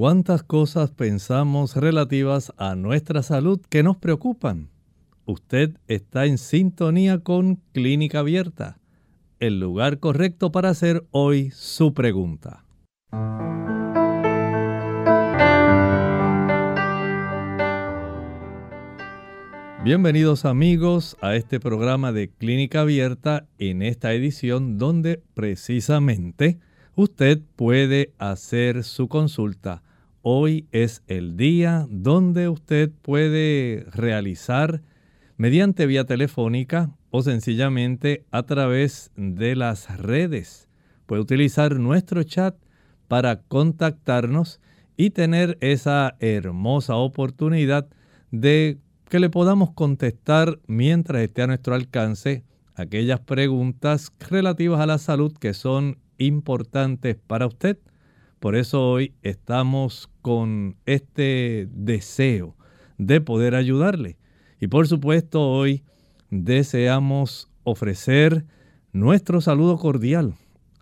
¿Cuántas cosas pensamos relativas a nuestra salud que nos preocupan? Usted está en sintonía con Clínica Abierta, el lugar correcto para hacer hoy su pregunta. Bienvenidos amigos a este programa de Clínica Abierta en esta edición donde precisamente usted puede hacer su consulta Hoy es el día donde usted puede realizar mediante vía telefónica o sencillamente a través de las redes. Puede utilizar nuestro chat para contactarnos y tener esa hermosa oportunidad de que le podamos contestar mientras esté a nuestro alcance aquellas preguntas relativas a la salud que son importantes para usted. Por eso hoy estamos con este deseo de poder ayudarle. Y por supuesto hoy deseamos ofrecer nuestro saludo cordial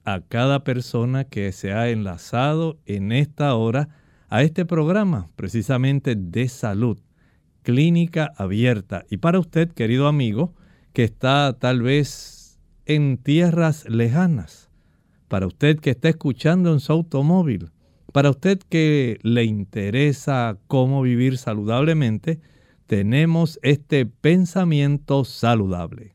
a cada persona que se ha enlazado en esta hora a este programa precisamente de salud, clínica abierta. Y para usted, querido amigo, que está tal vez en tierras lejanas, para usted que está escuchando en su automóvil, para usted que le interesa cómo vivir saludablemente, tenemos este pensamiento saludable.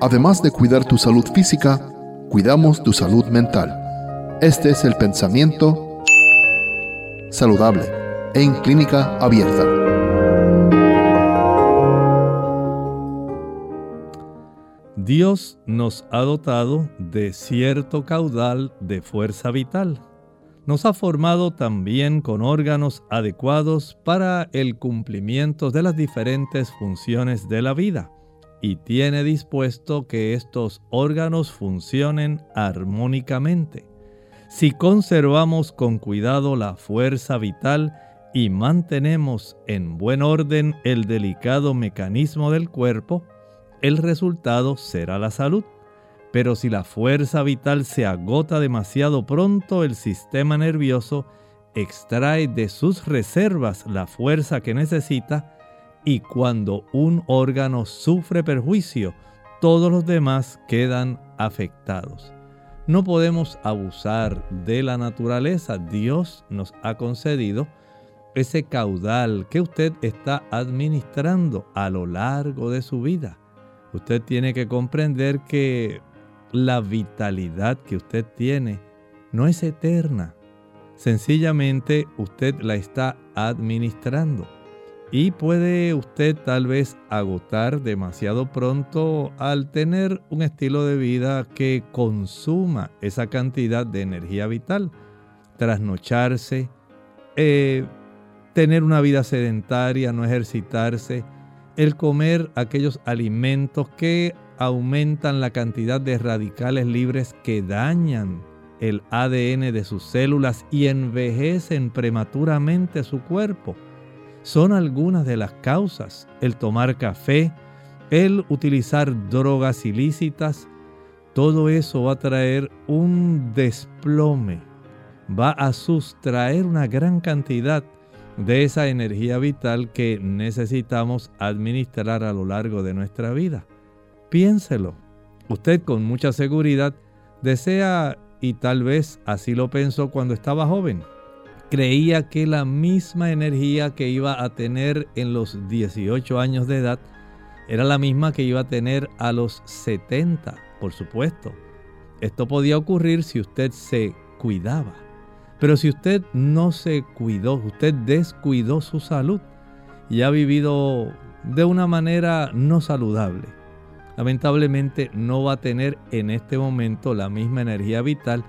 Además de cuidar tu salud física, cuidamos tu salud mental. Este es el pensamiento saludable en clínica abierta. Dios nos ha dotado de cierto caudal de fuerza vital. Nos ha formado también con órganos adecuados para el cumplimiento de las diferentes funciones de la vida y tiene dispuesto que estos órganos funcionen armónicamente. Si conservamos con cuidado la fuerza vital y mantenemos en buen orden el delicado mecanismo del cuerpo, el resultado será la salud. Pero si la fuerza vital se agota demasiado pronto, el sistema nervioso extrae de sus reservas la fuerza que necesita y cuando un órgano sufre perjuicio, todos los demás quedan afectados. No podemos abusar de la naturaleza. Dios nos ha concedido ese caudal que usted está administrando a lo largo de su vida. Usted tiene que comprender que la vitalidad que usted tiene no es eterna. Sencillamente usted la está administrando. Y puede usted tal vez agotar demasiado pronto al tener un estilo de vida que consuma esa cantidad de energía vital. Trasnocharse, eh, tener una vida sedentaria, no ejercitarse, el comer aquellos alimentos que aumentan la cantidad de radicales libres que dañan el ADN de sus células y envejecen prematuramente su cuerpo. Son algunas de las causas. El tomar café, el utilizar drogas ilícitas, todo eso va a traer un desplome, va a sustraer una gran cantidad de esa energía vital que necesitamos administrar a lo largo de nuestra vida. Piénselo. Usted con mucha seguridad desea, y tal vez así lo pensó cuando estaba joven, creía que la misma energía que iba a tener en los 18 años de edad era la misma que iba a tener a los 70, por supuesto. Esto podía ocurrir si usted se cuidaba. Pero si usted no se cuidó, usted descuidó su salud y ha vivido de una manera no saludable. Lamentablemente no va a tener en este momento la misma energía vital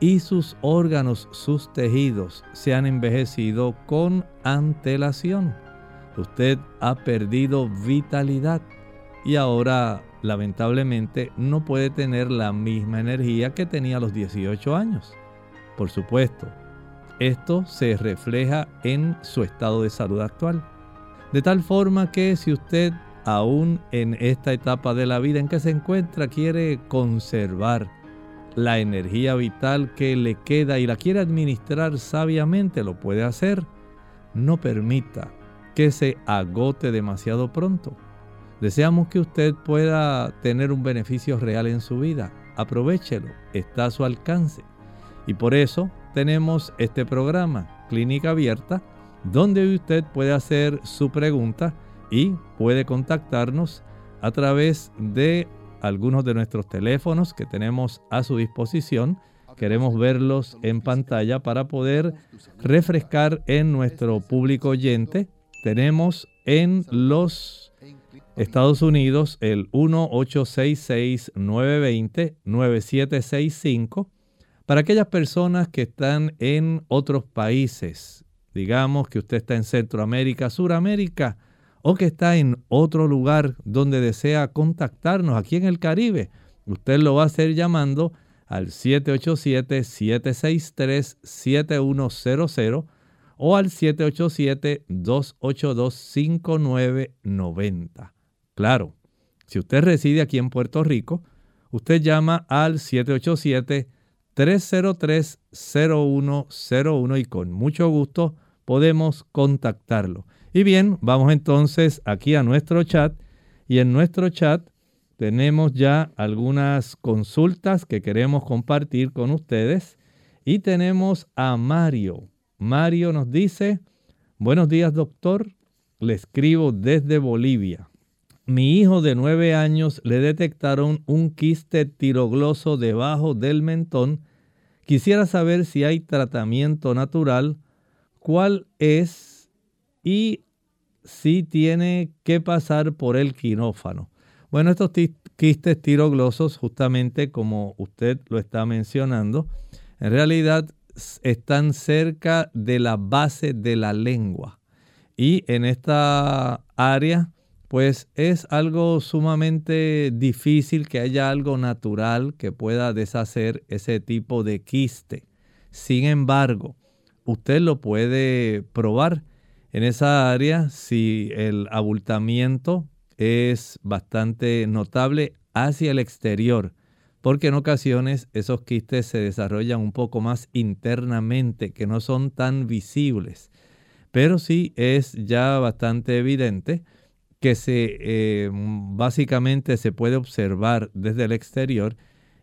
y sus órganos, sus tejidos se han envejecido con antelación. Usted ha perdido vitalidad y ahora lamentablemente no puede tener la misma energía que tenía a los 18 años. Por supuesto, esto se refleja en su estado de salud actual. De tal forma que si usted aún en esta etapa de la vida en que se encuentra quiere conservar la energía vital que le queda y la quiere administrar sabiamente, lo puede hacer. No permita que se agote demasiado pronto. Deseamos que usted pueda tener un beneficio real en su vida. Aprovechelo, está a su alcance. Y por eso tenemos este programa, Clínica Abierta, donde usted puede hacer su pregunta y puede contactarnos a través de algunos de nuestros teléfonos que tenemos a su disposición. Queremos verlos en pantalla para poder refrescar en nuestro público oyente. Tenemos en los Estados Unidos el 1-866-920-9765. Para aquellas personas que están en otros países, digamos que usted está en Centroamérica, Suramérica, o que está en otro lugar donde desea contactarnos aquí en el Caribe, usted lo va a hacer llamando al 787-763-7100 o al 787-282-5990. Claro, si usted reside aquí en Puerto Rico, usted llama al 787-303-0101 y con mucho gusto podemos contactarlo. Y bien, vamos entonces aquí a nuestro chat y en nuestro chat tenemos ya algunas consultas que queremos compartir con ustedes y tenemos a Mario. Mario nos dice, buenos días doctor, le escribo desde Bolivia. Mi hijo de nueve años le detectaron un quiste tirogloso debajo del mentón. Quisiera saber si hay tratamiento natural, cuál es y si tiene que pasar por el quirófano. Bueno, estos quistes tiroglosos, justamente como usted lo está mencionando, en realidad están cerca de la base de la lengua. Y en esta área, pues es algo sumamente difícil que haya algo natural que pueda deshacer ese tipo de quiste. Sin embargo, usted lo puede probar en esa área, si el abultamiento es bastante notable hacia el exterior, porque en ocasiones esos quistes se desarrollan un poco más internamente, que no son tan visibles. Pero sí es ya bastante evidente que se, eh, básicamente se puede observar desde el exterior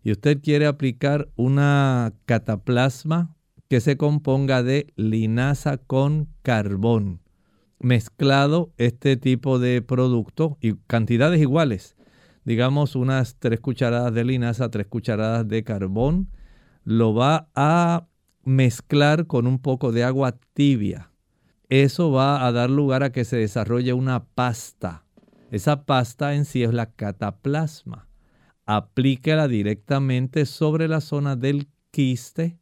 y usted quiere aplicar una cataplasma que se componga de linaza con carbón. Mezclado este tipo de producto y cantidades iguales, digamos unas tres cucharadas de linaza, tres cucharadas de carbón, lo va a mezclar con un poco de agua tibia. Eso va a dar lugar a que se desarrolle una pasta. Esa pasta en sí es la cataplasma. Aplíquela directamente sobre la zona del quiste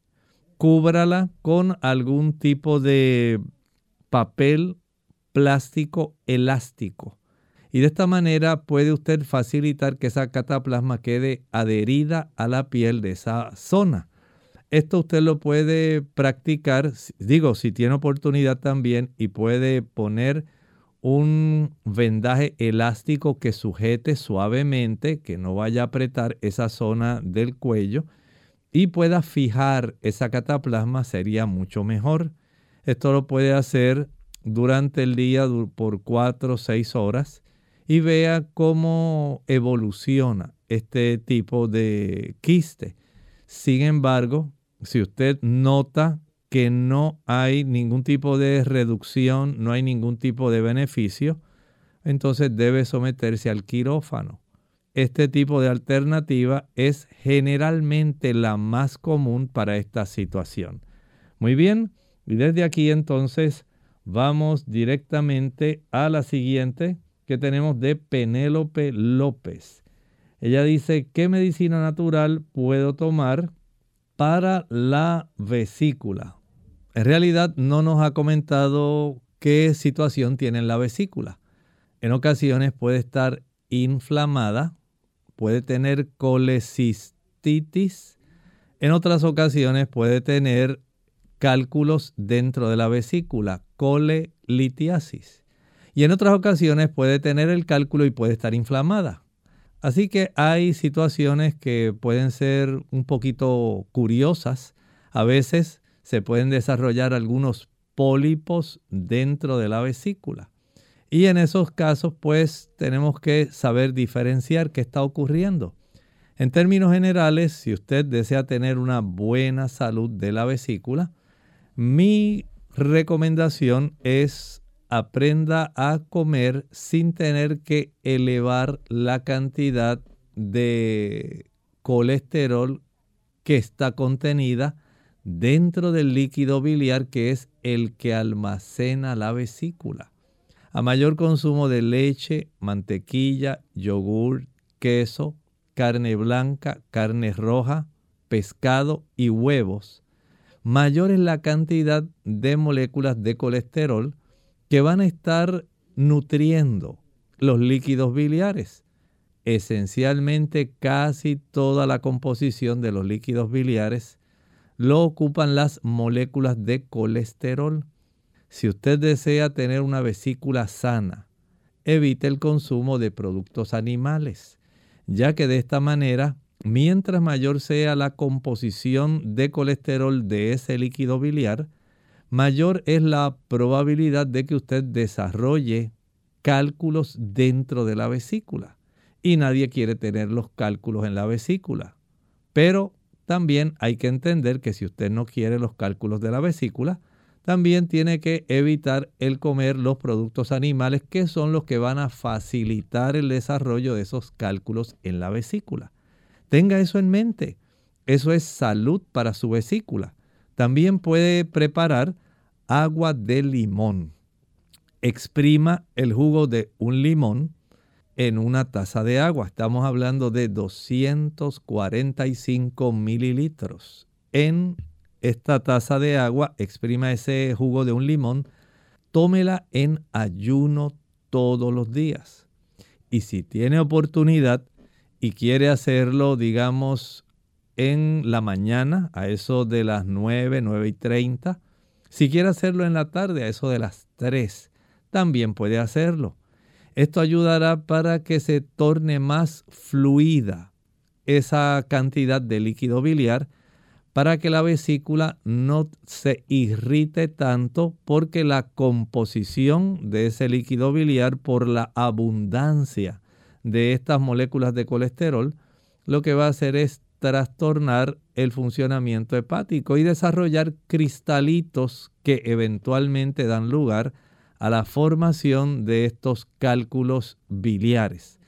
cúbrala con algún tipo de papel plástico elástico. Y de esta manera puede usted facilitar que esa cataplasma quede adherida a la piel de esa zona. Esto usted lo puede practicar, digo, si tiene oportunidad también y puede poner un vendaje elástico que sujete suavemente, que no vaya a apretar esa zona del cuello y pueda fijar esa cataplasma sería mucho mejor. Esto lo puede hacer durante el día por cuatro o seis horas y vea cómo evoluciona este tipo de quiste. Sin embargo, si usted nota que no hay ningún tipo de reducción, no hay ningún tipo de beneficio, entonces debe someterse al quirófano este tipo de alternativa es generalmente la más común para esta situación. Muy bien, y desde aquí entonces vamos directamente a la siguiente, que tenemos de Penélope López. Ella dice, ¿qué medicina natural puedo tomar para la vesícula? En realidad no nos ha comentado qué situación tiene la vesícula. En ocasiones puede estar inflamada, puede tener colecistitis, en otras ocasiones puede tener cálculos dentro de la vesícula, colelitiasis. Y en otras ocasiones puede tener el cálculo y puede estar inflamada. Así que hay situaciones que pueden ser un poquito curiosas. A veces se pueden desarrollar algunos pólipos dentro de la vesícula. Y en esos casos pues tenemos que saber diferenciar qué está ocurriendo. En términos generales, si usted desea tener una buena salud de la vesícula, mi recomendación es aprenda a comer sin tener que elevar la cantidad de colesterol que está contenida dentro del líquido biliar que es el que almacena la vesícula. A mayor consumo de leche, mantequilla, yogur, queso, carne blanca, carne roja, pescado y huevos, mayor es la cantidad de moléculas de colesterol que van a estar nutriendo los líquidos biliares. Esencialmente casi toda la composición de los líquidos biliares lo ocupan las moléculas de colesterol. Si usted desea tener una vesícula sana, evite el consumo de productos animales, ya que de esta manera mientras mayor sea la composición de colesterol de ese líquido biliar, mayor es la probabilidad de que usted desarrolle cálculos dentro de la vesícula. Y nadie quiere tener los cálculos en la vesícula. Pero también hay que entender que si usted no quiere los cálculos de la vesícula, también tiene que evitar el comer los productos animales que son los que van a facilitar el desarrollo de esos cálculos en la vesícula. Tenga eso en mente. Eso es salud para su vesícula. También puede preparar agua de limón. Exprima el jugo de un limón en una taza de agua. Estamos hablando de 245 mililitros. En esta taza de agua, exprima ese jugo de un limón. Tómela en ayuno todos los días. Y si tiene oportunidad, y quiere hacerlo, digamos, en la mañana, a eso de las 9, 9 y 30, si quiere hacerlo en la tarde, a eso de las 3, también puede hacerlo. Esto ayudará para que se torne más fluida esa cantidad de líquido biliar para que la vesícula no se irrite tanto porque la composición de ese líquido biliar por la abundancia de estas moléculas de colesterol, lo que va a hacer es trastornar el funcionamiento hepático y desarrollar cristalitos que eventualmente dan lugar a la formación de estos cálculos biliares.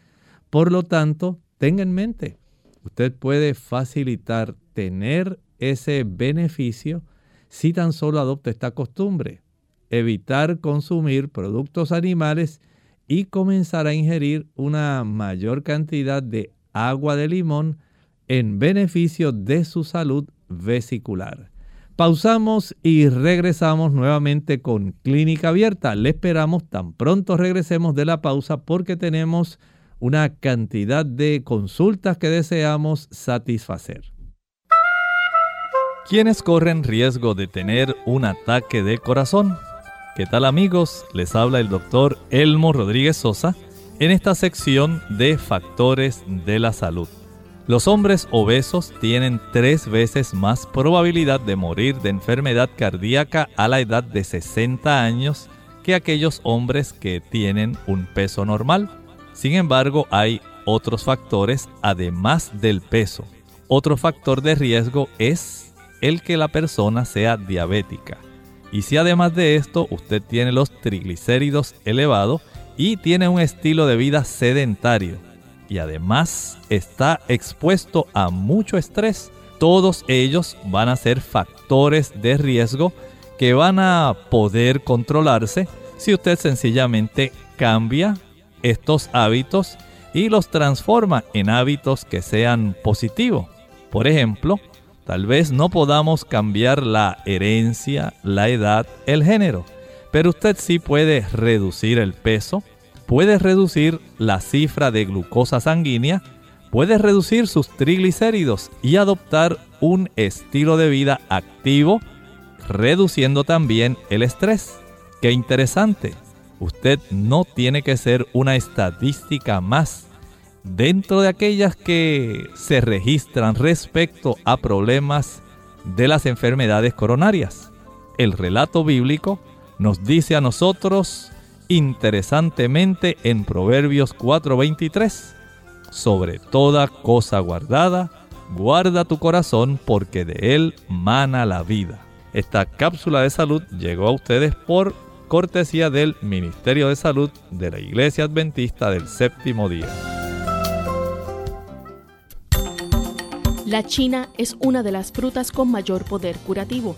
Por lo tanto, tenga en mente, usted puede facilitar tener ese beneficio si tan solo adopta esta costumbre. Evitar consumir productos animales y comenzar a ingerir una mayor cantidad de agua de limón en beneficio de su salud vesicular. Pausamos y regresamos nuevamente con Clínica Abierta. Le esperamos tan pronto regresemos de la pausa porque tenemos una cantidad de consultas que deseamos satisfacer. ¿Quiénes corren riesgo de tener un ataque de corazón? ¿Qué tal amigos? Les habla el doctor Elmo Rodríguez Sosa en esta sección de factores de la salud. Los hombres obesos tienen tres veces más probabilidad de morir de enfermedad cardíaca a la edad de 60 años que aquellos hombres que tienen un peso normal. Sin embargo, hay otros factores además del peso. Otro factor de riesgo es el que la persona sea diabética. Y si además de esto usted tiene los triglicéridos elevados y tiene un estilo de vida sedentario y además está expuesto a mucho estrés, todos ellos van a ser factores de riesgo que van a poder controlarse si usted sencillamente cambia estos hábitos y los transforma en hábitos que sean positivos. Por ejemplo, tal vez no podamos cambiar la herencia, la edad, el género, pero usted sí puede reducir el peso, puede reducir la cifra de glucosa sanguínea, puede reducir sus triglicéridos y adoptar un estilo de vida activo, reduciendo también el estrés. Qué interesante. Usted no tiene que ser una estadística más dentro de aquellas que se registran respecto a problemas de las enfermedades coronarias. El relato bíblico nos dice a nosotros interesantemente en Proverbios 4:23, sobre toda cosa guardada, guarda tu corazón porque de él mana la vida. Esta cápsula de salud llegó a ustedes por cortesía del Ministerio de Salud de la Iglesia Adventista del Séptimo Día. La china es una de las frutas con mayor poder curativo.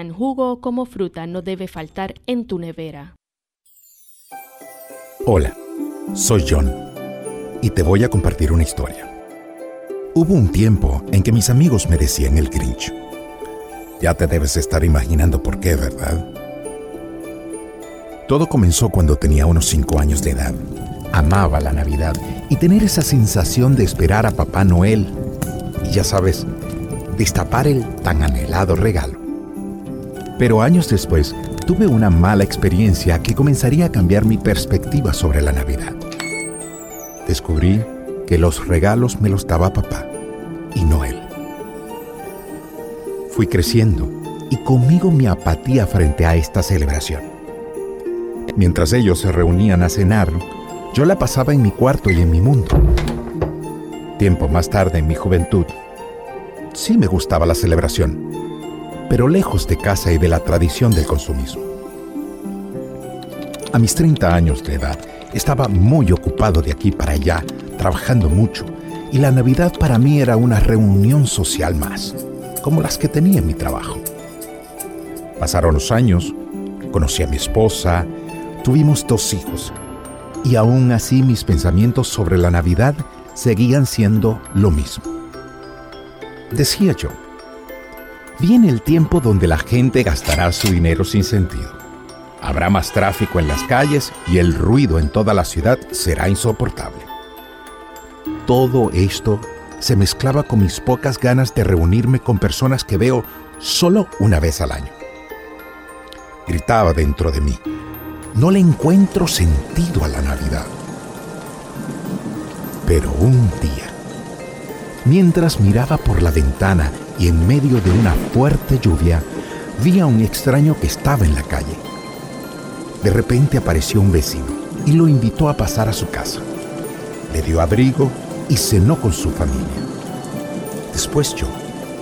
en jugo o como fruta, no debe faltar en tu nevera. Hola, soy John y te voy a compartir una historia. Hubo un tiempo en que mis amigos me decían el Grinch. Ya te debes estar imaginando por qué, ¿verdad? Todo comenzó cuando tenía unos 5 años de edad amaba la Navidad y tener esa sensación de esperar a Papá Noel y ya sabes, destapar el tan anhelado regalo. Pero años después tuve una mala experiencia que comenzaría a cambiar mi perspectiva sobre la Navidad. Descubrí que los regalos me los daba papá y no él. Fui creciendo y conmigo mi apatía frente a esta celebración. Mientras ellos se reunían a cenar, yo la pasaba en mi cuarto y en mi mundo. Tiempo más tarde, en mi juventud, sí me gustaba la celebración, pero lejos de casa y de la tradición del consumismo. A mis 30 años de edad, estaba muy ocupado de aquí para allá, trabajando mucho, y la Navidad para mí era una reunión social más, como las que tenía en mi trabajo. Pasaron los años, conocí a mi esposa, tuvimos dos hijos, y aún así mis pensamientos sobre la Navidad seguían siendo lo mismo. Decía yo, viene el tiempo donde la gente gastará su dinero sin sentido. Habrá más tráfico en las calles y el ruido en toda la ciudad será insoportable. Todo esto se mezclaba con mis pocas ganas de reunirme con personas que veo solo una vez al año. Gritaba dentro de mí, no le encuentro sentido a la Navidad. Pero un día, mientras miraba por la ventana y en medio de una fuerte lluvia, vi a un extraño que estaba en la calle. De repente apareció un vecino y lo invitó a pasar a su casa. Le dio abrigo y cenó con su familia. Después yo,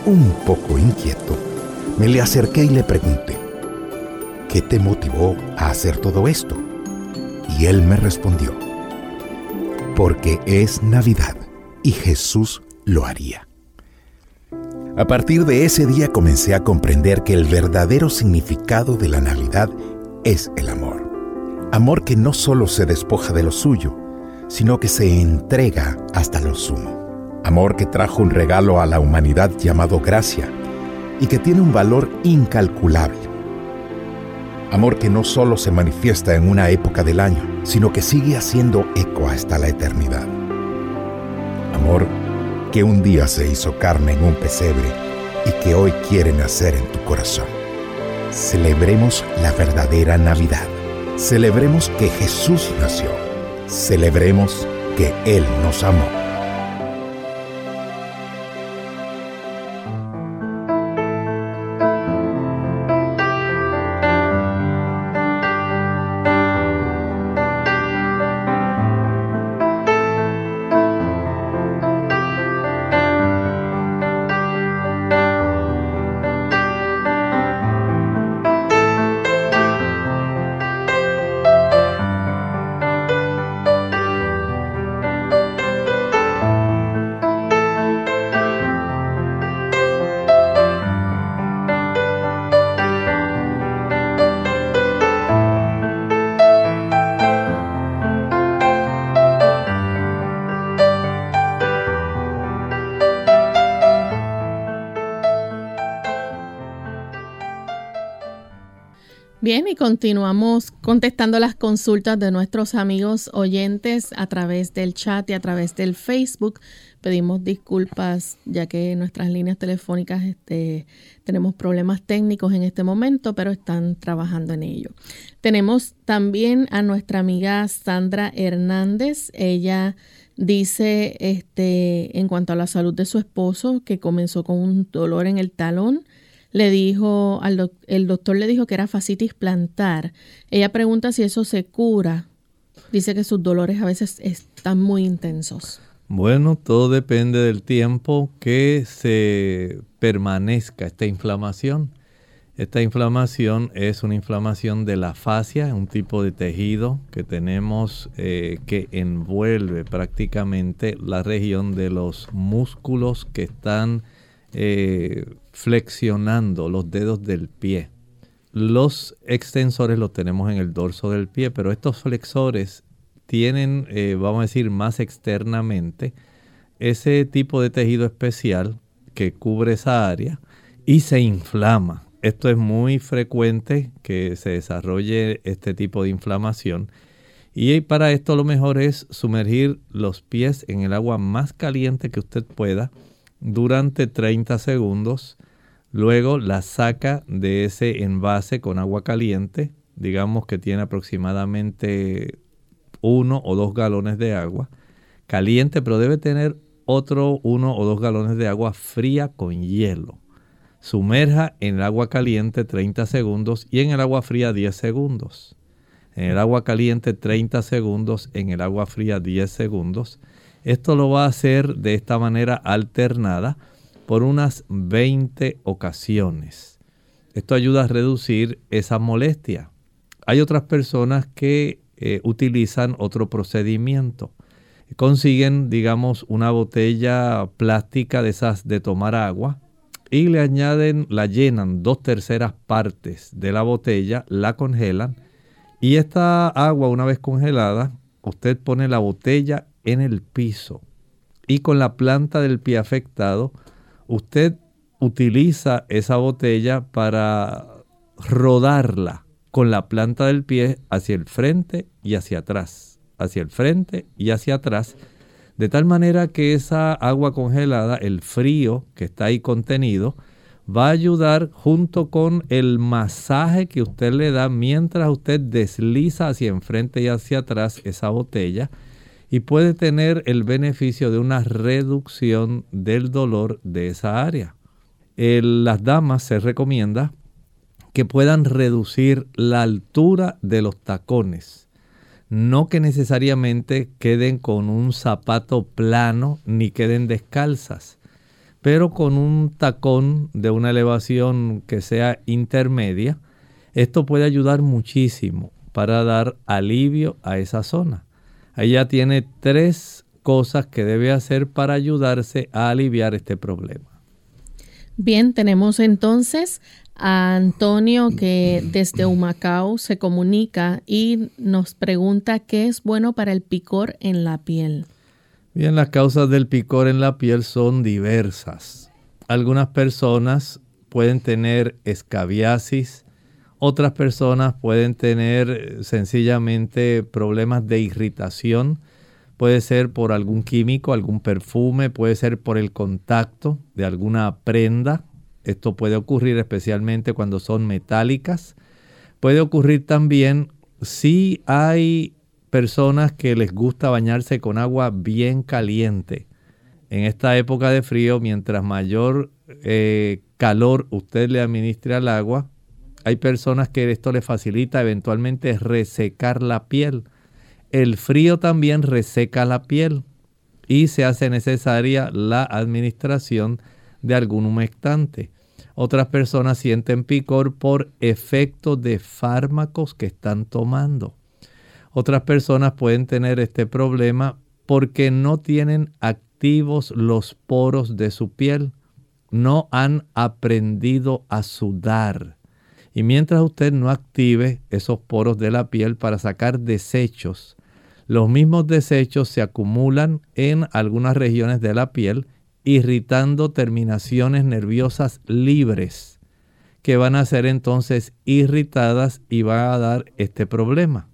un poco inquieto, me le acerqué y le pregunté, ¿qué te motivó a hacer todo esto? Y él me respondió, porque es Navidad y Jesús lo haría. A partir de ese día comencé a comprender que el verdadero significado de la Navidad es el amor. Amor que no solo se despoja de lo suyo, sino que se entrega hasta lo sumo. Amor que trajo un regalo a la humanidad llamado gracia y que tiene un valor incalculable Amor que no solo se manifiesta en una época del año, sino que sigue haciendo eco hasta la eternidad. Amor que un día se hizo carne en un pesebre y que hoy quiere nacer en tu corazón. Celebremos la verdadera Navidad. Celebremos que Jesús nació. Celebremos que Él nos amó. Y continuamos contestando las consultas de nuestros amigos oyentes a través del chat y a través del Facebook. Pedimos disculpas ya que nuestras líneas telefónicas este, tenemos problemas técnicos en este momento, pero están trabajando en ello. Tenemos también a nuestra amiga Sandra Hernández. Ella dice este, en cuanto a la salud de su esposo que comenzó con un dolor en el talón le dijo, al el doctor le dijo que era fascitis plantar. Ella pregunta si eso se cura. Dice que sus dolores a veces están muy intensos. Bueno, todo depende del tiempo que se permanezca esta inflamación. Esta inflamación es una inflamación de la fascia, un tipo de tejido que tenemos eh, que envuelve prácticamente la región de los músculos que están eh, flexionando los dedos del pie. Los extensores los tenemos en el dorso del pie, pero estos flexores tienen, eh, vamos a decir, más externamente ese tipo de tejido especial que cubre esa área y se inflama. Esto es muy frecuente que se desarrolle este tipo de inflamación. Y para esto lo mejor es sumergir los pies en el agua más caliente que usted pueda durante 30 segundos. Luego la saca de ese envase con agua caliente. Digamos que tiene aproximadamente uno o dos galones de agua caliente, pero debe tener otro uno o dos galones de agua fría con hielo. Sumerja en el agua caliente 30 segundos y en el agua fría 10 segundos. En el agua caliente 30 segundos, en el agua fría 10 segundos. Esto lo va a hacer de esta manera alternada por unas 20 ocasiones. Esto ayuda a reducir esa molestia. Hay otras personas que eh, utilizan otro procedimiento. Consiguen, digamos, una botella plástica de esas de tomar agua y le añaden, la llenan dos terceras partes de la botella, la congelan y esta agua una vez congelada, usted pone la botella en el piso y con la planta del pie afectado, usted utiliza esa botella para rodarla con la planta del pie hacia el frente y hacia atrás, hacia el frente y hacia atrás, de tal manera que esa agua congelada, el frío que está ahí contenido, va a ayudar junto con el masaje que usted le da mientras usted desliza hacia enfrente y hacia atrás esa botella y puede tener el beneficio de una reducción del dolor de esa área. Las damas se recomienda que puedan reducir la altura de los tacones. No que necesariamente queden con un zapato plano ni queden descalzas, pero con un tacón de una elevación que sea intermedia. Esto puede ayudar muchísimo para dar alivio a esa zona. Ella tiene tres cosas que debe hacer para ayudarse a aliviar este problema. Bien, tenemos entonces a Antonio que desde Humacao se comunica y nos pregunta qué es bueno para el picor en la piel. Bien, las causas del picor en la piel son diversas. Algunas personas pueden tener escabiasis, otras personas pueden tener eh, sencillamente problemas de irritación. Puede ser por algún químico, algún perfume, puede ser por el contacto de alguna prenda. Esto puede ocurrir especialmente cuando son metálicas. Puede ocurrir también si hay personas que les gusta bañarse con agua bien caliente. En esta época de frío, mientras mayor eh, calor usted le administre al agua, hay personas que esto les facilita eventualmente resecar la piel. El frío también reseca la piel y se hace necesaria la administración de algún humectante. Otras personas sienten picor por efecto de fármacos que están tomando. Otras personas pueden tener este problema porque no tienen activos los poros de su piel. No han aprendido a sudar. Y mientras usted no active esos poros de la piel para sacar desechos, los mismos desechos se acumulan en algunas regiones de la piel, irritando terminaciones nerviosas libres que van a ser entonces irritadas y va a dar este problema.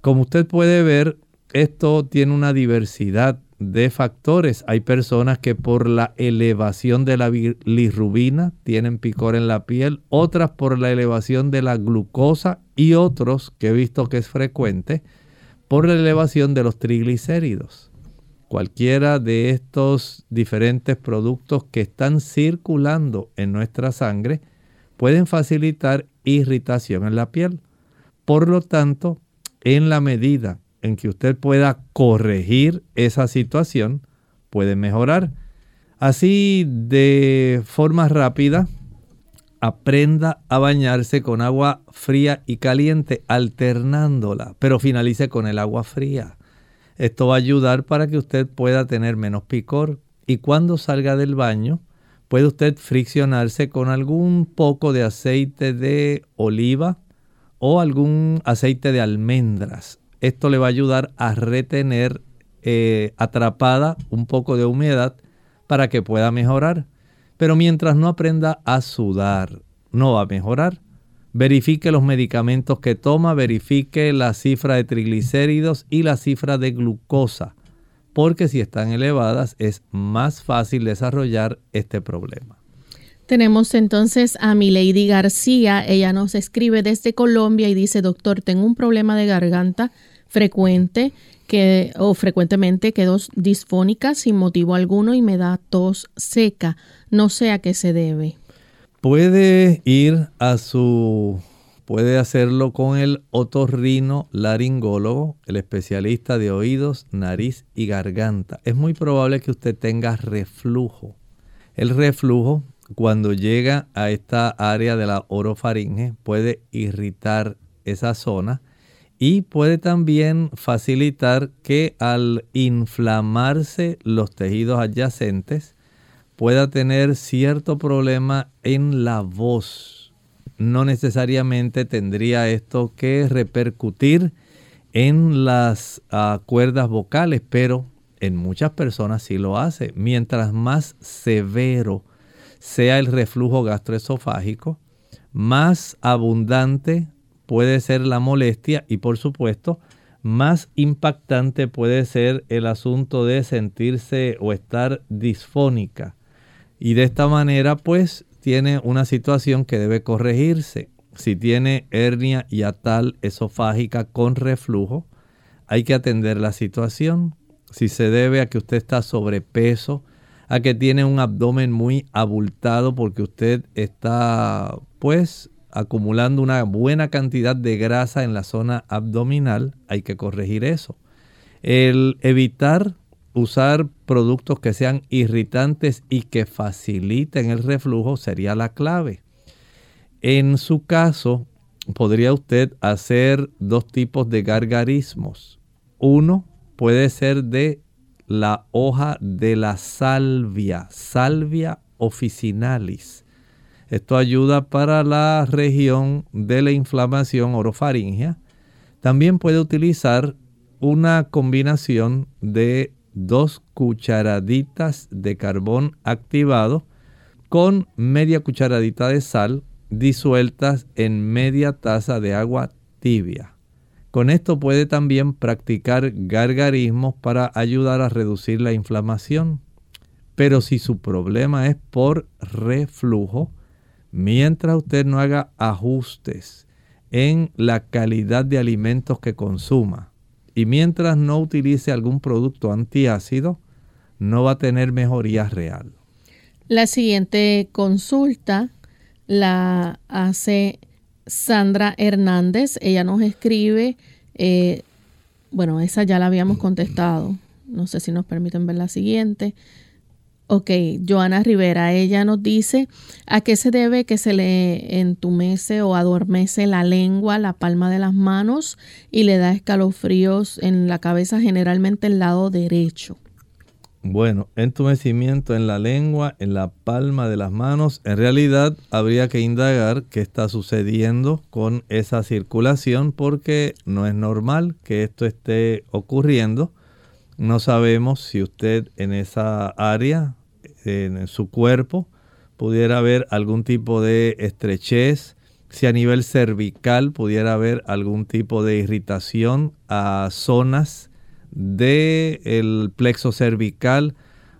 Como usted puede ver, esto tiene una diversidad de factores. Hay personas que por la elevación de la bilirrubina tienen picor en la piel, otras por la elevación de la glucosa y otros que he visto que es frecuente por la elevación de los triglicéridos. Cualquiera de estos diferentes productos que están circulando en nuestra sangre pueden facilitar irritación en la piel. Por lo tanto, en la medida en que usted pueda corregir esa situación, puede mejorar. Así de forma rápida, aprenda a bañarse con agua fría y caliente, alternándola, pero finalice con el agua fría. Esto va a ayudar para que usted pueda tener menos picor y cuando salga del baño puede usted friccionarse con algún poco de aceite de oliva o algún aceite de almendras esto le va a ayudar a retener eh, atrapada un poco de humedad para que pueda mejorar. Pero mientras no aprenda a sudar, no va a mejorar. Verifique los medicamentos que toma, verifique la cifra de triglicéridos y la cifra de glucosa, porque si están elevadas es más fácil desarrollar este problema. Tenemos entonces a Milady García. Ella nos escribe desde Colombia y dice, doctor, tengo un problema de garganta frecuente que, o frecuentemente quedo disfónica sin motivo alguno y me da tos seca. No sé a qué se debe. Puede ir a su puede hacerlo con el otorrino laringólogo, el especialista de oídos, nariz y garganta. Es muy probable que usted tenga reflujo. El reflujo, cuando llega a esta área de la orofaringe, puede irritar esa zona y puede también facilitar que al inflamarse los tejidos adyacentes pueda tener cierto problema en la voz. No necesariamente tendría esto que repercutir en las ah, cuerdas vocales, pero en muchas personas sí lo hace. Mientras más severo sea el reflujo gastroesofágico, más abundante puede ser la molestia y por supuesto más impactante puede ser el asunto de sentirse o estar disfónica. Y de esta manera pues tiene una situación que debe corregirse. Si tiene hernia y atal esofágica con reflujo, hay que atender la situación. Si se debe a que usted está sobrepeso, a que tiene un abdomen muy abultado porque usted está pues acumulando una buena cantidad de grasa en la zona abdominal, hay que corregir eso. El evitar usar productos que sean irritantes y que faciliten el reflujo sería la clave. En su caso, podría usted hacer dos tipos de gargarismos. Uno puede ser de la hoja de la salvia, salvia officinalis. Esto ayuda para la región de la inflamación orofaringea. También puede utilizar una combinación de dos cucharaditas de carbón activado con media cucharadita de sal disueltas en media taza de agua tibia. Con esto puede también practicar gargarismos para ayudar a reducir la inflamación. Pero si su problema es por reflujo, mientras usted no haga ajustes en la calidad de alimentos que consuma y mientras no utilice algún producto antiácido, no va a tener mejoría real. La siguiente consulta la hace Sandra Hernández. Ella nos escribe, eh, bueno, esa ya la habíamos contestado. No sé si nos permiten ver la siguiente. Ok, Joana Rivera, ella nos dice a qué se debe que se le entumece o adormece la lengua, la palma de las manos y le da escalofríos en la cabeza, generalmente el lado derecho. Bueno, entumecimiento en la lengua, en la palma de las manos, en realidad habría que indagar qué está sucediendo con esa circulación porque no es normal que esto esté ocurriendo no sabemos si usted en esa área, en su cuerpo, pudiera haber algún tipo de estrechez, si a nivel cervical pudiera haber algún tipo de irritación a zonas del plexo cervical.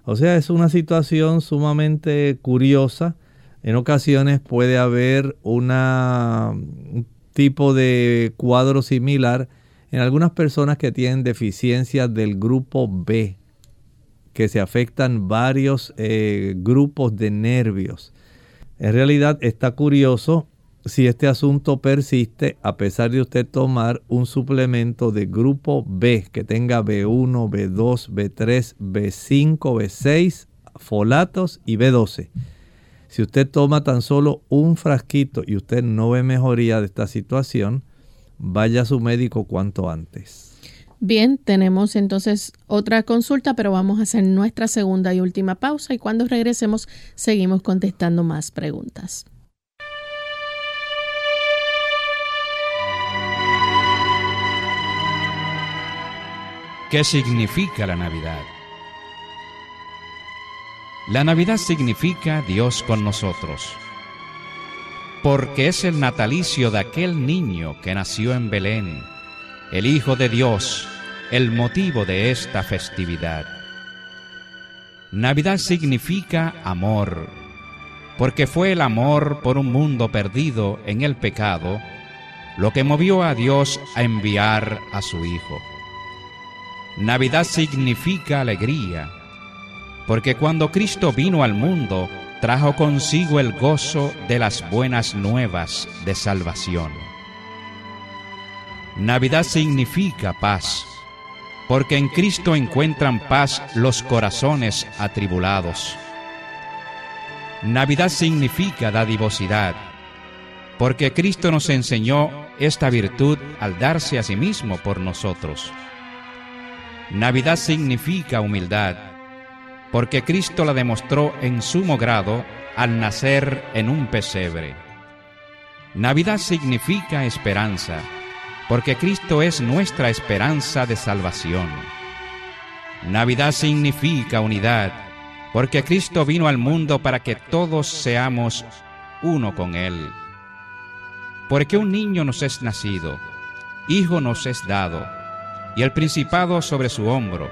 O sea, es una situación sumamente curiosa. En ocasiones puede haber una, un tipo de cuadro similar en algunas personas que tienen deficiencias del grupo B, que se afectan varios eh, grupos de nervios. En realidad está curioso si este asunto persiste a pesar de usted tomar un suplemento de grupo B que tenga B1, B2, B3, B5, B6, folatos y B12. Si usted toma tan solo un frasquito y usted no ve mejoría de esta situación, vaya a su médico cuanto antes. Bien, tenemos entonces otra consulta, pero vamos a hacer nuestra segunda y última pausa y cuando regresemos seguimos contestando más preguntas. ¿Qué significa la Navidad? La Navidad significa Dios con nosotros porque es el natalicio de aquel niño que nació en Belén, el Hijo de Dios, el motivo de esta festividad. Navidad significa amor, porque fue el amor por un mundo perdido en el pecado lo que movió a Dios a enviar a su Hijo. Navidad significa alegría, porque cuando Cristo vino al mundo, trajo consigo el gozo de las buenas nuevas de salvación. Navidad significa paz, porque en Cristo encuentran paz los corazones atribulados. Navidad significa dadivosidad, porque Cristo nos enseñó esta virtud al darse a sí mismo por nosotros. Navidad significa humildad, porque Cristo la demostró en sumo grado al nacer en un pesebre. Navidad significa esperanza, porque Cristo es nuestra esperanza de salvación. Navidad significa unidad, porque Cristo vino al mundo para que todos seamos uno con Él. Porque un niño nos es nacido, hijo nos es dado, y el principado sobre su hombro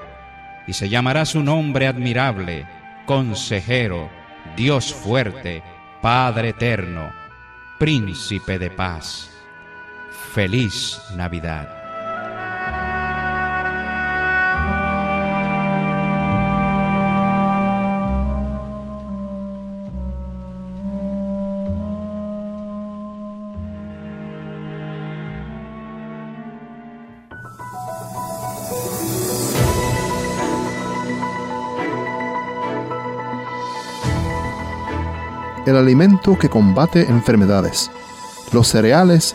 y se llamará su nombre admirable, consejero, Dios fuerte, Padre eterno, príncipe de paz. Feliz Navidad. el alimento que combate enfermedades. Los cereales,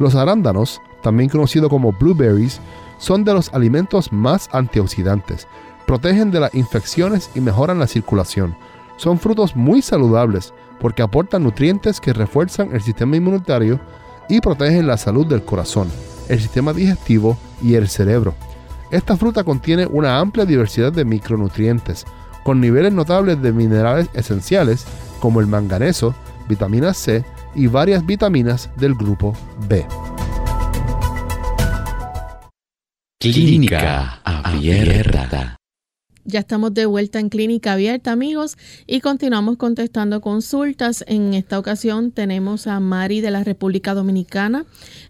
Los arándanos, también conocidos como blueberries, son de los alimentos más antioxidantes. Protegen de las infecciones y mejoran la circulación. Son frutos muy saludables porque aportan nutrientes que refuerzan el sistema inmunitario y protegen la salud del corazón, el sistema digestivo y el cerebro. Esta fruta contiene una amplia diversidad de micronutrientes, con niveles notables de minerales esenciales como el manganeso, vitamina C, y varias vitaminas del grupo B. Clínica Abierta. Ya estamos de vuelta en Clínica Abierta, amigos, y continuamos contestando consultas. En esta ocasión tenemos a Mari de la República Dominicana.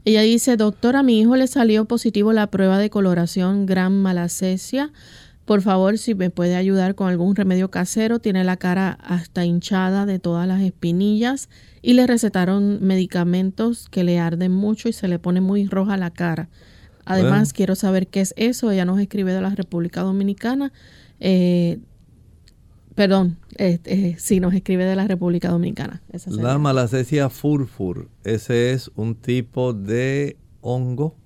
Ella dice, doctora, a mi hijo le salió positivo la prueba de coloración gran malacesia. Por favor, si me puede ayudar con algún remedio casero, tiene la cara hasta hinchada de todas las espinillas y le recetaron medicamentos que le arden mucho y se le pone muy roja la cara. Además, quiero saber qué es eso. Ella nos escribe de la República Dominicana. Eh, Perdón, eh, sí, nos escribe de la República Dominicana. la malacesia furfur, ese es un tipo de hongo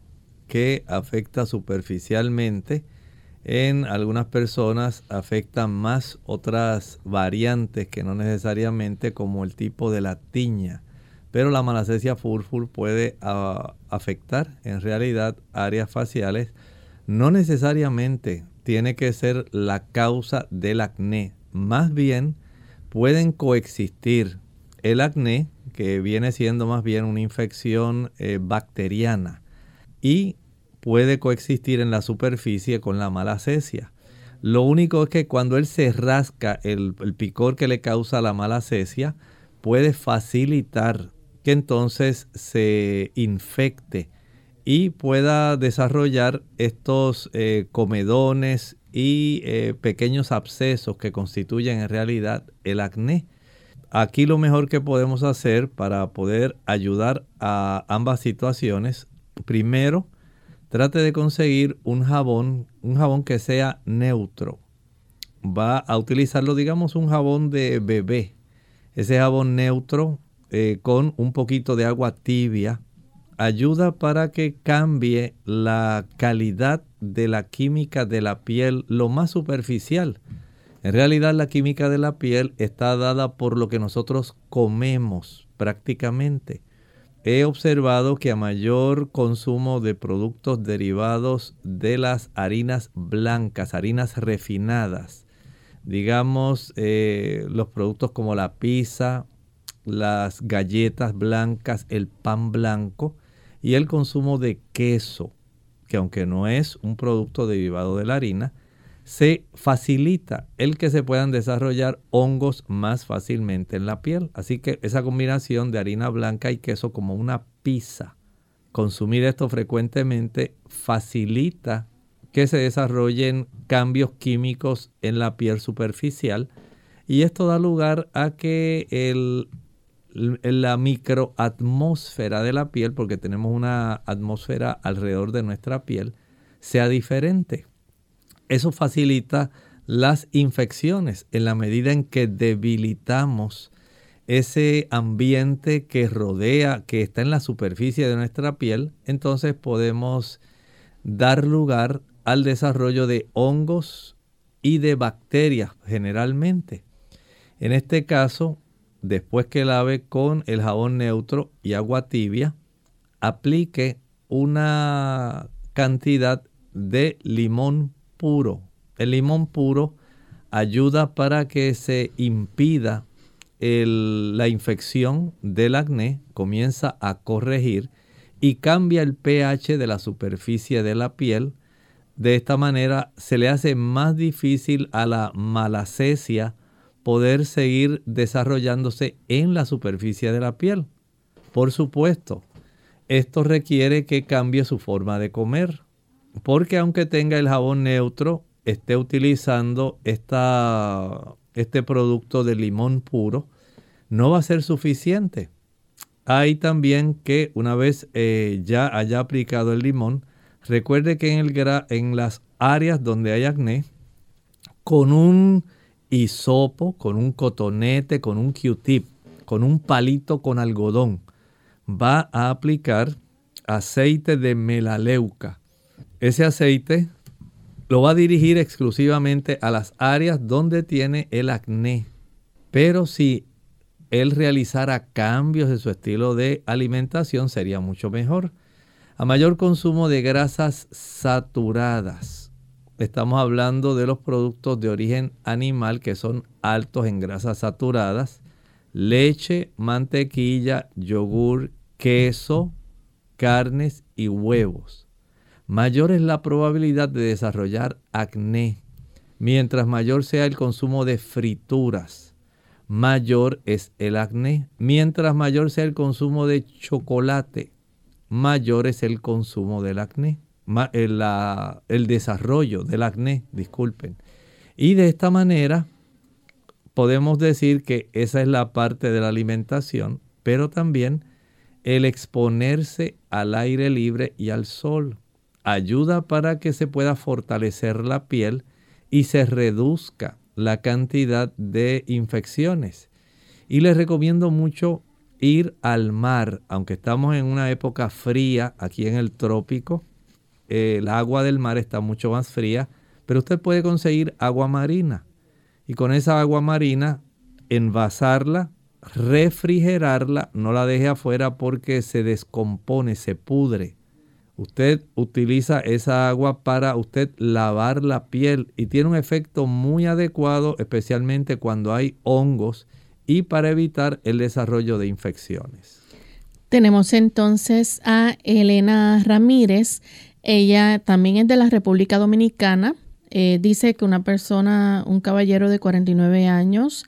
que afecta superficialmente. En algunas personas afectan más otras variantes que no necesariamente como el tipo de la tiña. Pero la malacesia furfur puede ah, afectar en realidad áreas faciales. No necesariamente tiene que ser la causa del acné más bien pueden coexistir el acné, que viene siendo más bien una infección eh, bacteriana, y puede coexistir en la superficie con la malacesia. Lo único es que cuando él se rasca el, el picor que le causa la malacesia, puede facilitar que entonces se infecte y pueda desarrollar estos eh, comedones y eh, pequeños abscesos que constituyen en realidad el acné. Aquí lo mejor que podemos hacer para poder ayudar a ambas situaciones, primero, trate de conseguir un jabón, un jabón que sea neutro. Va a utilizarlo, digamos, un jabón de bebé. Ese jabón neutro eh, con un poquito de agua tibia ayuda para que cambie la calidad de la química de la piel, lo más superficial. En realidad la química de la piel está dada por lo que nosotros comemos prácticamente. He observado que a mayor consumo de productos derivados de las harinas blancas, harinas refinadas, digamos eh, los productos como la pizza, las galletas blancas, el pan blanco, y el consumo de queso, que aunque no es un producto derivado de la harina, se facilita el que se puedan desarrollar hongos más fácilmente en la piel. Así que esa combinación de harina blanca y queso como una pizza, consumir esto frecuentemente facilita que se desarrollen cambios químicos en la piel superficial y esto da lugar a que el la microatmósfera de la piel, porque tenemos una atmósfera alrededor de nuestra piel, sea diferente. Eso facilita las infecciones en la medida en que debilitamos ese ambiente que rodea, que está en la superficie de nuestra piel, entonces podemos dar lugar al desarrollo de hongos y de bacterias generalmente. En este caso, después que lave con el jabón neutro y agua tibia, aplique una cantidad de limón puro. El limón puro ayuda para que se impida la infección del acné, comienza a corregir y cambia el pH de la superficie de la piel. De esta manera se le hace más difícil a la malacesia poder seguir desarrollándose en la superficie de la piel. Por supuesto, esto requiere que cambie su forma de comer, porque aunque tenga el jabón neutro, esté utilizando esta, este producto de limón puro, no va a ser suficiente. Hay también que una vez eh, ya haya aplicado el limón, recuerde que en, el, en las áreas donde hay acné, con un hisopo, con un cotonete, con un Q-tip, con un palito con algodón. Va a aplicar aceite de melaleuca. Ese aceite lo va a dirigir exclusivamente a las áreas donde tiene el acné. Pero si él realizara cambios en su estilo de alimentación sería mucho mejor. A mayor consumo de grasas saturadas estamos hablando de los productos de origen animal que son altos en grasas saturadas, leche, mantequilla, yogur, queso, carnes y huevos. Mayor es la probabilidad de desarrollar acné. Mientras mayor sea el consumo de frituras, mayor es el acné. Mientras mayor sea el consumo de chocolate, mayor es el consumo del acné. Eh, el, desarrollo del acné, disculpen. Y de esta manera podemos decir que esa es la parte de la alimentación, pero también el exponerse al aire libre y al sol ayuda para que se pueda fortalecer la piel y se reduzca la cantidad de infecciones. Y les recomiendo mucho ir al mar, aunque estamos en una época fría aquí en el trópico, el agua del mar está mucho más fría, pero usted puede conseguir agua marina y con esa agua marina envasarla, refrigerarla, no la deje afuera porque se descompone, se pudre. Usted utiliza esa agua para usted lavar la piel y tiene un efecto muy adecuado, especialmente cuando hay hongos y para evitar el desarrollo de infecciones. Tenemos entonces a Elena Ramírez. Ella también es de la República Dominicana. Eh, dice que una persona, un caballero de 49 años,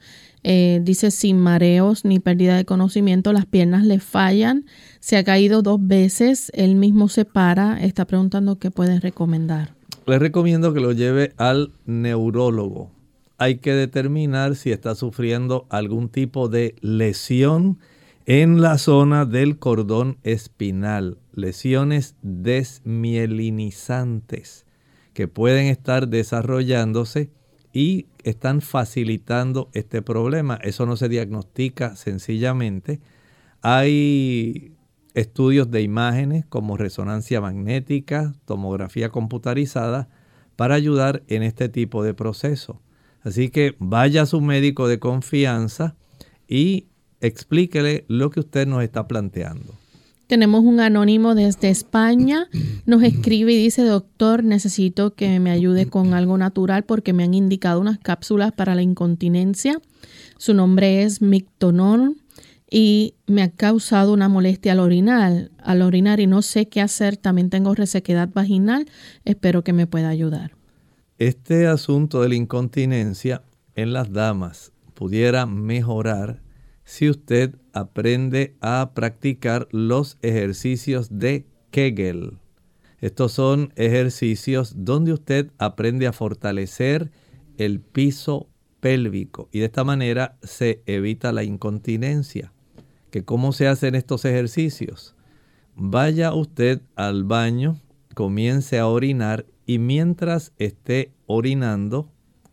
eh, dice sin mareos ni pérdida de conocimiento, las piernas le fallan, se ha caído dos veces, él mismo se para, está preguntando qué puede recomendar. Le recomiendo que lo lleve al neurólogo. Hay que determinar si está sufriendo algún tipo de lesión en la zona del cordón espinal, lesiones desmielinizantes que pueden estar desarrollándose y están facilitando este problema. Eso no se diagnostica sencillamente. Hay estudios de imágenes como resonancia magnética, tomografía computarizada, para ayudar en este tipo de proceso. Así que vaya a su médico de confianza y explíquele lo que usted nos está planteando. Tenemos un anónimo desde España. Nos escribe y dice, doctor, necesito que me ayude con algo natural porque me han indicado unas cápsulas para la incontinencia. Su nombre es Mictonon y me ha causado una molestia al orinar, al orinar y no sé qué hacer. También tengo resequedad vaginal. Espero que me pueda ayudar. Este asunto de la incontinencia en las damas pudiera mejorar si usted aprende a practicar los ejercicios de Kegel. Estos son ejercicios donde usted aprende a fortalecer el piso pélvico y de esta manera se evita la incontinencia. ¿Que ¿Cómo se hacen estos ejercicios? Vaya usted al baño, comience a orinar y mientras esté orinando,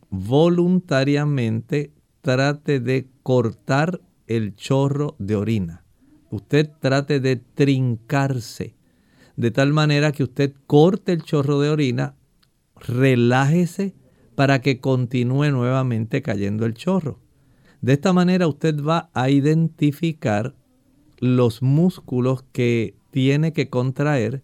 voluntariamente trate de cortar el chorro de orina. Usted trate de trincarse de tal manera que usted corte el chorro de orina, relájese para que continúe nuevamente cayendo el chorro. De esta manera usted va a identificar los músculos que tiene que contraer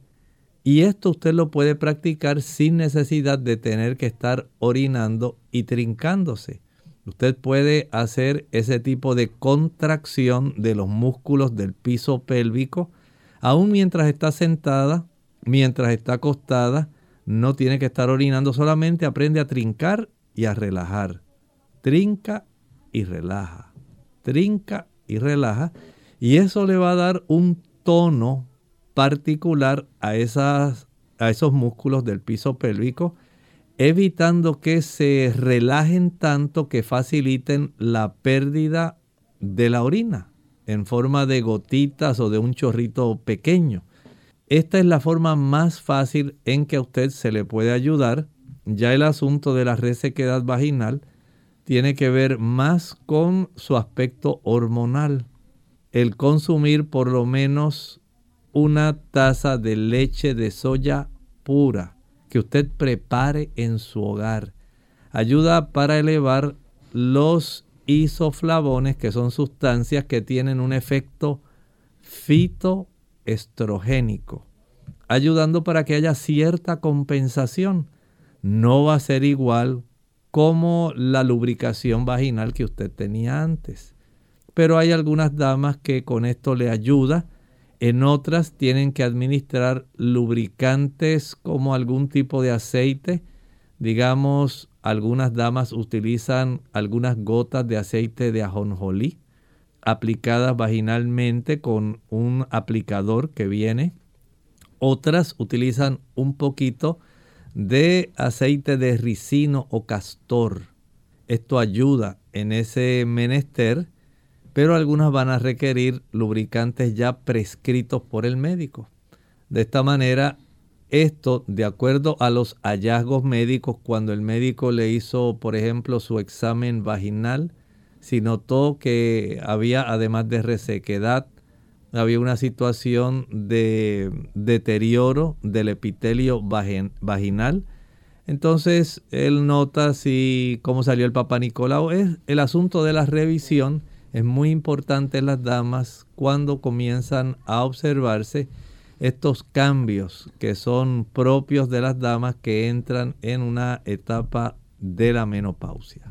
y esto usted lo puede practicar sin necesidad de tener que estar orinando y trincándose. Usted puede hacer ese tipo de contracción de los músculos del piso pélvico, aún mientras está sentada, mientras está acostada, no tiene que estar orinando, solamente aprende a trincar y a relajar. Trinca y relaja. Trinca y relaja. Y eso le va a dar un tono particular a, esas, a esos músculos del piso pélvico evitando que se relajen tanto que faciliten la pérdida de la orina en forma de gotitas o de un chorrito pequeño. Esta es la forma más fácil en que a usted se le puede ayudar. Ya el asunto de la resequedad vaginal tiene que ver más con su aspecto hormonal. El consumir por lo menos una taza de leche de soya pura que usted prepare en su hogar. Ayuda para elevar los isoflavones, que son sustancias que tienen un efecto fitoestrogénico, ayudando para que haya cierta compensación. No va a ser igual como la lubricación vaginal que usted tenía antes. Pero hay algunas damas que con esto le ayuda en otras tienen que administrar lubricantes como algún tipo de aceite. Digamos, algunas damas utilizan algunas gotas de aceite de ajonjolí aplicadas vaginalmente con un aplicador que viene. Otras utilizan un poquito de aceite de ricino o castor. Esto ayuda en ese menester pero algunas van a requerir lubricantes ya prescritos por el médico. De esta manera, esto, de acuerdo a los hallazgos médicos, cuando el médico le hizo, por ejemplo, su examen vaginal, si notó que había, además de resequedad, había una situación de deterioro del epitelio vaginal. Entonces él nota si cómo salió el Papa Nicolau. Es el asunto de la revisión es muy importante en las damas cuando comienzan a observarse estos cambios que son propios de las damas que entran en una etapa de la menopausia.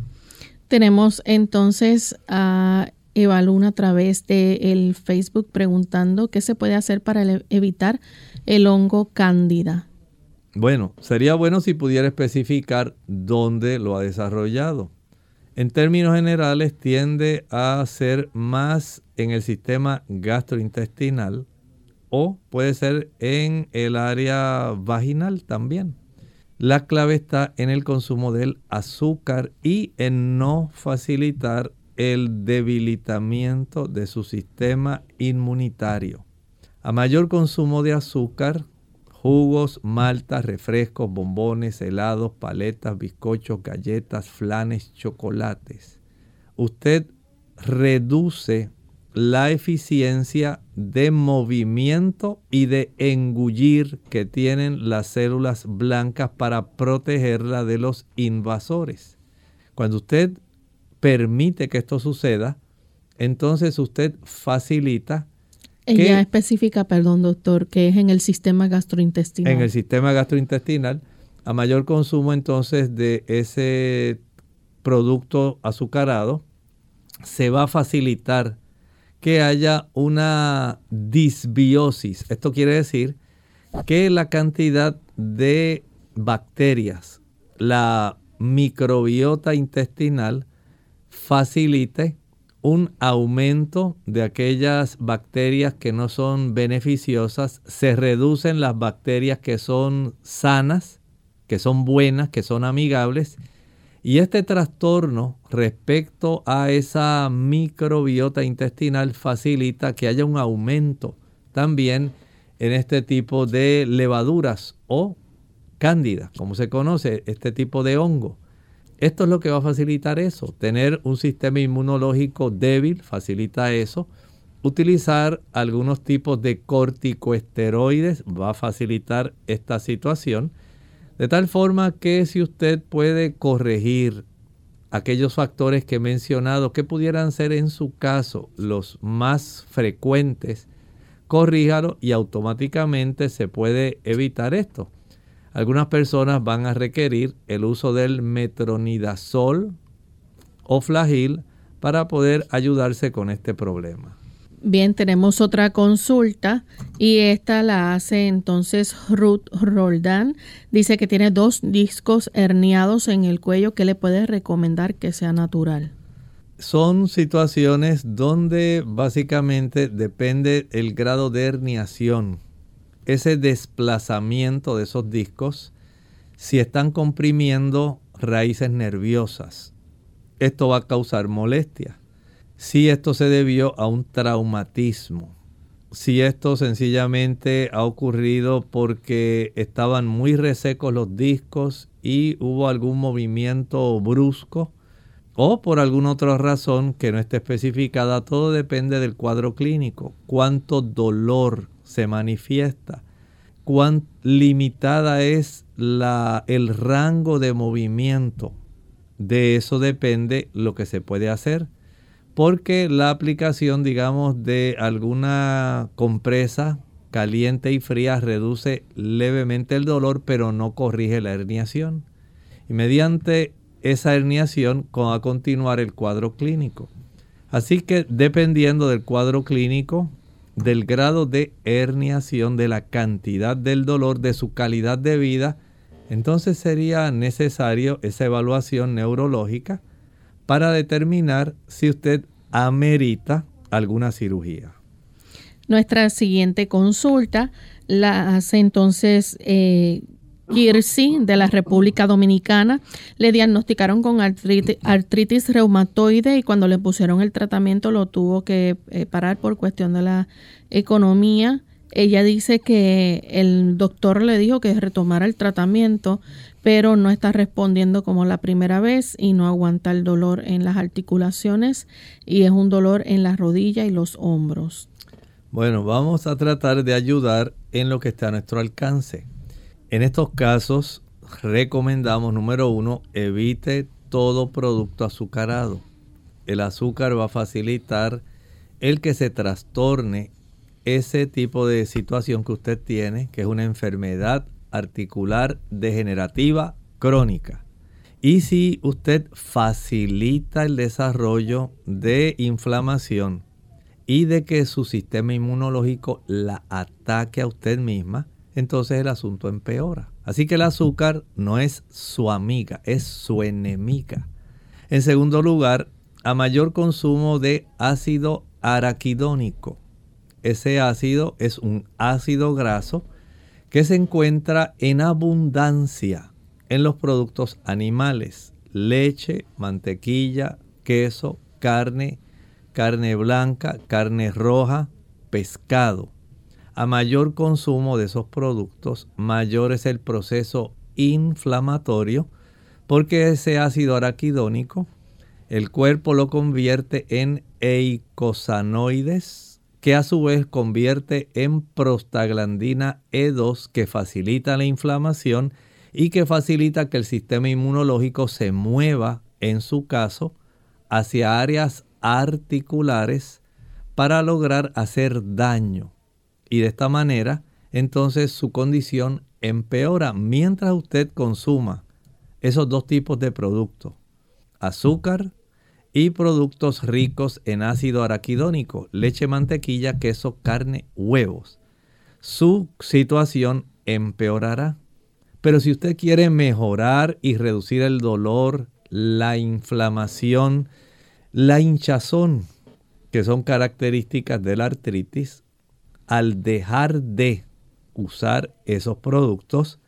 Tenemos entonces a Eva Luna a través del Facebook preguntando qué se puede hacer para evitar el hongo cándida. Bueno, sería bueno si pudiera especificar dónde lo ha desarrollado. En términos generales tiende a ser más en el sistema gastrointestinal o puede ser en el área vaginal también. La clave está en el consumo del azúcar y en no facilitar el debilitamiento de su sistema inmunitario. A mayor consumo de azúcar, jugos, maltas, refrescos, bombones, helados, paletas, bizcochos, galletas, flanes, chocolates, usted reduce la eficiencia de movimiento y de engullir que tienen las células blancas para protegerla de los invasores. Cuando usted permite que esto suceda, entonces usted facilita ella específica, perdón doctor, que es en el sistema gastrointestinal. En el sistema gastrointestinal, a mayor consumo entonces de ese producto azucarado, se va a facilitar que haya una disbiosis. Esto quiere decir que la cantidad de bacterias, la microbiota intestinal, facilite un aumento de aquellas bacterias que no son beneficiosas, se reducen las bacterias que son sanas, que son buenas, que son amigables, y este trastorno respecto a esa microbiota intestinal facilita que haya un aumento también en este tipo de levaduras o cándida, como se conoce este tipo de hongo. Esto es lo que va a facilitar eso. Tener un sistema inmunológico débil facilita eso. Utilizar algunos tipos de corticoesteroides va a facilitar esta situación. De tal forma que si usted puede corregir aquellos factores que he mencionado que pudieran ser en su caso los más frecuentes, corríjalo y automáticamente se puede evitar esto. Algunas personas van a requerir el uso del metronidazol o flagil para poder ayudarse con este problema. Bien, tenemos otra consulta y esta la hace entonces Ruth Roldán. Dice que tiene dos discos herniados en el cuello. ¿Qué le puede recomendar que sea natural? Son situaciones donde básicamente depende el grado de herniación, ese desplazamiento de esos discos, si están comprimiendo raíces nerviosas. Esto va a causar molestia si esto se debió a un traumatismo, si esto sencillamente ha ocurrido porque estaban muy resecos los discos y hubo algún movimiento brusco o por alguna otra razón que no esté especificada, todo depende del cuadro clínico, cuánto dolor se manifiesta, cuán limitada es la, el rango de movimiento. De eso depende lo que se puede hacer porque la aplicación, digamos, de alguna compresa caliente y fría reduce levemente el dolor, pero no corrige la herniación. Y mediante esa herniación va a continuar el cuadro clínico. Así que dependiendo del cuadro clínico, del grado de herniación, de la cantidad del dolor, de su calidad de vida, entonces sería necesario esa evaluación neurológica para determinar si usted amerita alguna cirugía. Nuestra siguiente consulta la hace entonces eh, Kirsi de la República Dominicana. Le diagnosticaron con artritis, reumatoide y cuando le pusieron el tratamiento lo tuvo que eh, parar por cuestión de la economía. Ella dice que el doctor le dijo que retomara el tratamiento, pero no está respondiendo como la primera vez y no aguanta el dolor en las articulaciones y es un dolor en las rodillas y los hombros. Bueno, vamos a tratar de ayudar en lo que está a nuestro alcance. En estos casos, recomendamos, número uno, evite todo producto azucarado. El azúcar va a facilitar el que se trastorne ese tipo de situación que usted tiene, que es una enfermedad articular degenerativa crónica. Y si usted facilita el desarrollo de inflamación y de que su sistema inmunológico la ataque a usted misma, entonces el asunto empeora. Así que el azúcar no es su amiga, es su enemiga. En segundo lugar, a mayor consumo de ácido araquidónico. Ese ácido es un ácido graso que se encuentra en abundancia en los productos animales, leche, mantequilla, queso, carne, carne blanca, carne roja, pescado. A mayor consumo de esos productos, mayor es el proceso inflamatorio, porque ese ácido araquidónico, el cuerpo lo convierte en eicosanoides, que a su vez convierte en prostaglandina E2, que facilita la inflamación y que facilita que el sistema inmunológico se mueva, en su caso, hacia áreas articulares para lograr hacer daño y de esta manera entonces su condición empeora mientras usted consuma esos dos tipos de productos, azúcar y productos ricos en ácido araquidónico, leche, mantequilla, queso, carne, huevos. Su situación empeorará. Pero si usted quiere mejorar y reducir el dolor, la inflamación, la hinchazón, que son características de la artritis, al dejar de usar esos productos,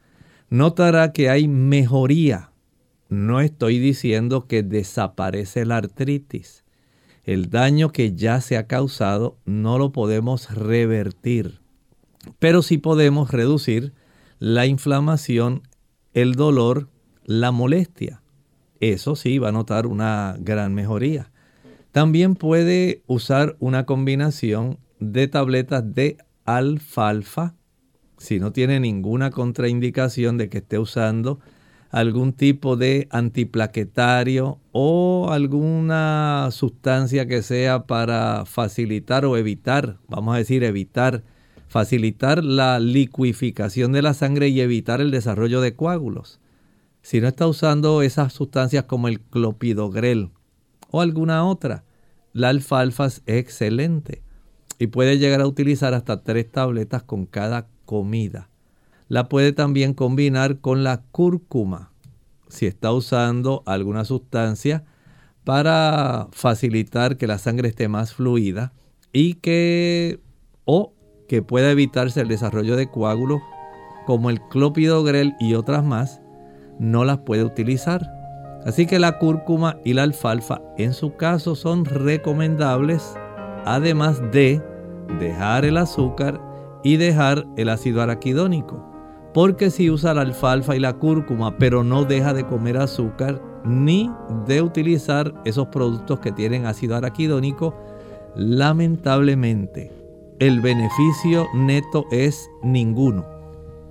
notará que hay mejoría. No estoy diciendo que desaparece la artritis. El daño que ya se ha causado no lo podemos revertir, pero sí podemos reducir la inflamación, el dolor, la molestia. Eso sí va a notar una gran mejoría. También puede usar una combinación de tabletas de alfalfa, si no tiene ninguna contraindicación de que esté usando algún tipo de antiplaquetario o alguna sustancia que sea para facilitar o evitar, vamos a decir evitar, facilitar la liquificación de la sangre y evitar el desarrollo de coágulos. Si no está usando esas sustancias como el clopidogrel o alguna otra, la alfalfa es excelente y puede llegar a utilizar hasta tres tabletas con cada comida. La puede también combinar con la cúrcuma si está usando alguna sustancia para facilitar que la sangre esté más fluida y que o que pueda evitarse el desarrollo de coágulos como el clopidogrel y otras más, no las puede utilizar. Así que la cúrcuma y la alfalfa en su caso son recomendables, además de dejar el azúcar y dejar el ácido araquidónico. Porque si usa la alfalfa y la cúrcuma, pero no deja de comer azúcar ni de utilizar esos productos que tienen ácido araquidónico, lamentablemente el beneficio neto es ninguno.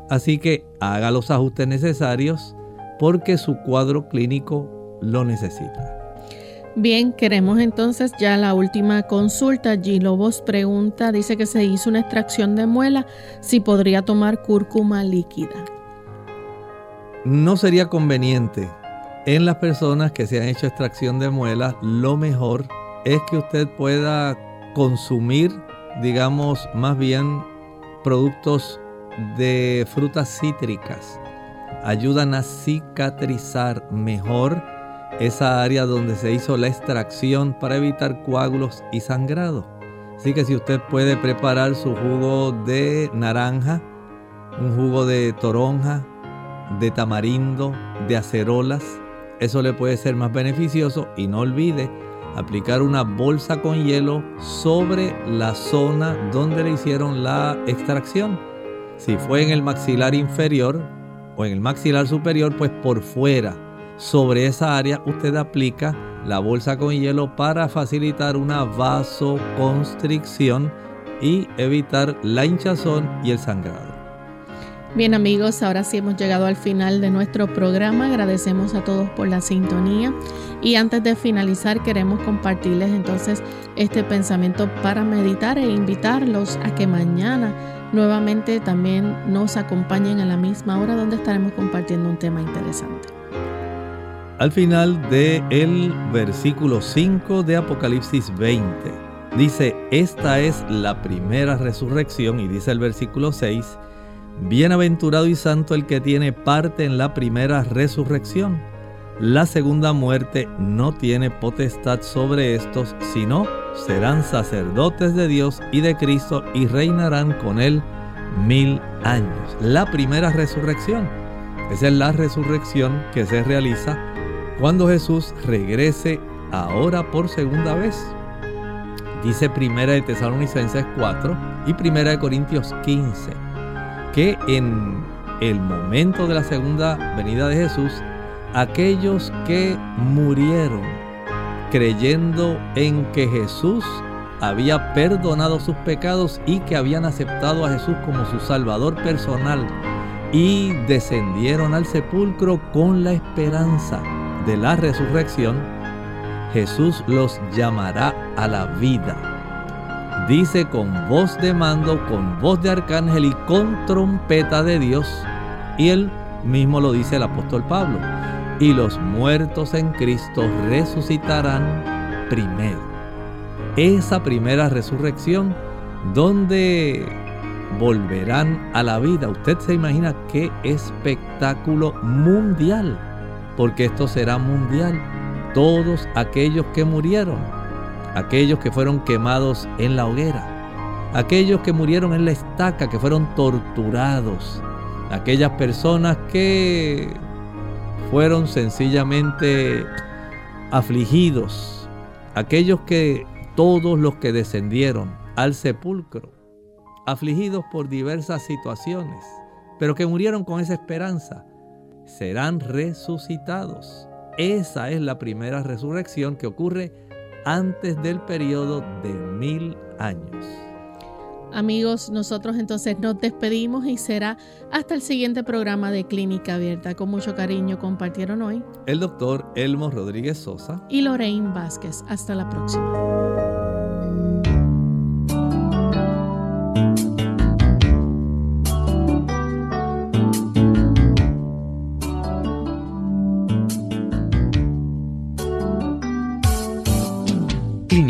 Así que haga los ajustes necesarios porque su cuadro clínico lo necesita. Bien, queremos entonces ya la última consulta. G. Lobos pregunta, dice que se hizo una extracción de muela, si podría tomar cúrcuma líquida. No sería conveniente. En las personas que se han hecho extracción de muela, lo mejor es que usted pueda consumir, digamos, más bien productos de frutas cítricas. Ayudan a cicatrizar mejor esa área donde se hizo la extracción para evitar coágulos y sangrado. Así que si usted puede preparar su jugo de naranja, un jugo de toronja, de tamarindo, de acerolas, eso le puede ser más beneficioso y no olvide aplicar una bolsa con hielo sobre la zona donde le hicieron la extracción. Si fue en el maxilar inferior o en el maxilar superior, pues por fuera, sobre esa área, usted aplica la bolsa con hielo para facilitar una vasoconstricción y evitar la hinchazón y el sangrado. Bien amigos, ahora sí hemos llegado al final de nuestro programa. Agradecemos a todos por la sintonía y antes de finalizar queremos compartirles entonces este pensamiento para meditar e invitarlos a que mañana nuevamente también nos acompañen a la misma hora donde estaremos compartiendo un tema interesante. Al final del el versículo 5 de Apocalipsis 20 dice, esta es la primera resurrección y dice el versículo 6, Bienaventurado y santo el que tiene parte en la primera resurrección. La segunda muerte no tiene potestad sobre estos, sino serán sacerdotes de Dios y de Cristo y reinarán con él mil años. La primera resurrección. Esa es la resurrección que se realiza cuando Jesús regrese ahora por segunda vez. Dice Primera de Tesalonicenses 4 y Primera de Corintios 15 que en el momento de la segunda venida de Jesús, aquellos que murieron creyendo en que Jesús había perdonado sus pecados y que habían aceptado a Jesús como su Salvador personal y descendieron al sepulcro con la esperanza de la resurrección, Jesús los llamará a la vida dice con voz de mando, con voz de arcángel y con trompeta de Dios. Y él mismo lo dice el apóstol Pablo. Y los muertos en Cristo resucitarán primero. Esa primera resurrección donde volverán a la vida. Usted se imagina qué espectáculo mundial, porque esto será mundial. Todos aquellos que murieron aquellos que fueron quemados en la hoguera, aquellos que murieron en la estaca, que fueron torturados, aquellas personas que fueron sencillamente afligidos, aquellos que todos los que descendieron al sepulcro, afligidos por diversas situaciones, pero que murieron con esa esperanza, serán resucitados. Esa es la primera resurrección que ocurre antes del periodo de mil años. Amigos, nosotros entonces nos despedimos y será hasta el siguiente programa de Clínica Abierta. Con mucho cariño compartieron hoy el doctor Elmo Rodríguez Sosa y Lorraine Vázquez. Hasta la próxima.